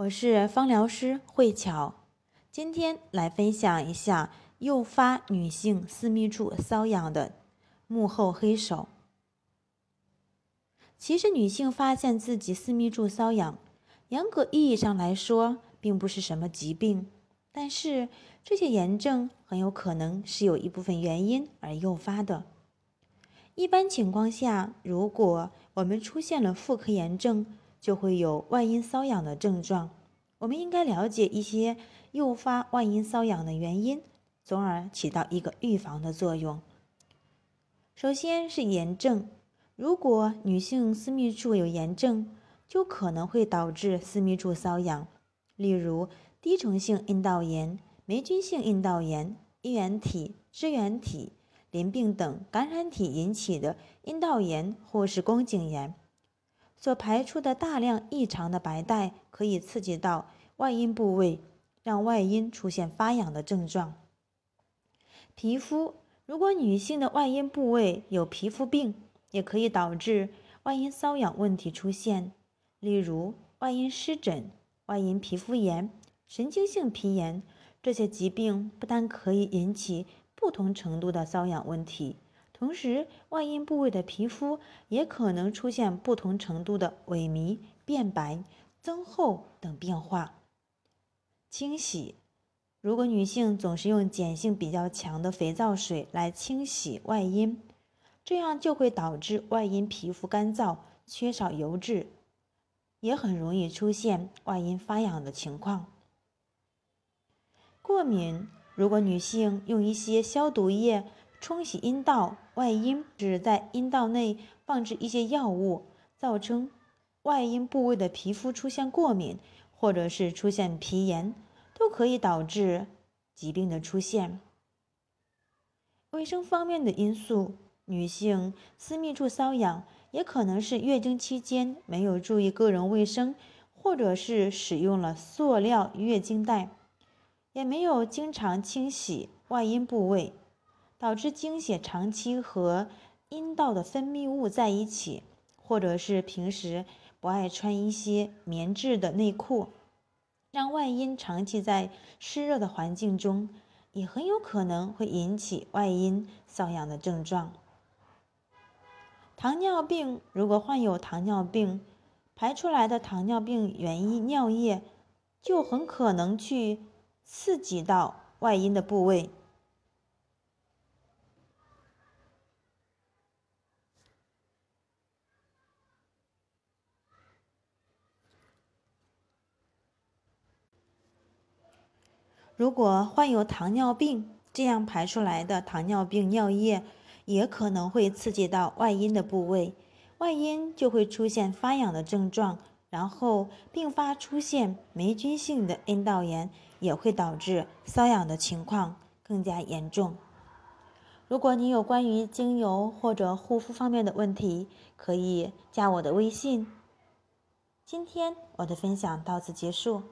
我是芳疗师慧巧，今天来分享一下诱发女性私密处瘙痒的幕后黑手。其实，女性发现自己私密处瘙痒，严格意义上来说，并不是什么疾病，但是这些炎症很有可能是有一部分原因而诱发的。一般情况下，如果我们出现了妇科炎症，就会有外阴瘙痒的症状，我们应该了解一些诱发外阴瘙痒的原因，从而起到一个预防的作用。首先是炎症，如果女性私密处有炎症，就可能会导致私密处瘙痒，例如滴虫性阴道炎、霉菌性阴道炎、衣原体、支原体、淋病等感染体引起的阴道炎或是宫颈炎。所排出的大量异常的白带可以刺激到外阴部位，让外阴出现发痒的症状。皮肤，如果女性的外阴部位有皮肤病，也可以导致外阴瘙痒问题出现，例如外阴湿疹、外阴皮肤炎、神经性皮炎。这些疾病不但可以引起不同程度的瘙痒问题。同时，外阴部位的皮肤也可能出现不同程度的萎靡、变白、增厚等变化。清洗，如果女性总是用碱性比较强的肥皂水来清洗外阴，这样就会导致外阴皮肤干燥、缺少油脂，也很容易出现外阴发痒的情况。过敏，如果女性用一些消毒液。冲洗阴道外阴，指在阴道内放置一些药物，造成外阴部位的皮肤出现过敏，或者是出现皮炎，都可以导致疾病的出现。卫生方面的因素，女性私密处瘙痒也可能是月经期间没有注意个人卫生，或者是使用了塑料月经带，也没有经常清洗外阴部位。导致经血长期和阴道的分泌物在一起，或者是平时不爱穿一些棉质的内裤，让外阴长期在湿热的环境中，也很有可能会引起外阴瘙痒的症状。糖尿病，如果患有糖尿病，排出来的糖尿病原因尿液就很可能去刺激到外阴的部位。如果患有糖尿病，这样排出来的糖尿病尿液也可能会刺激到外阴的部位，外阴就会出现发痒的症状，然后并发出现霉菌性的阴道炎，也会导致瘙痒的情况更加严重。如果你有关于精油或者护肤方面的问题，可以加我的微信。今天我的分享到此结束。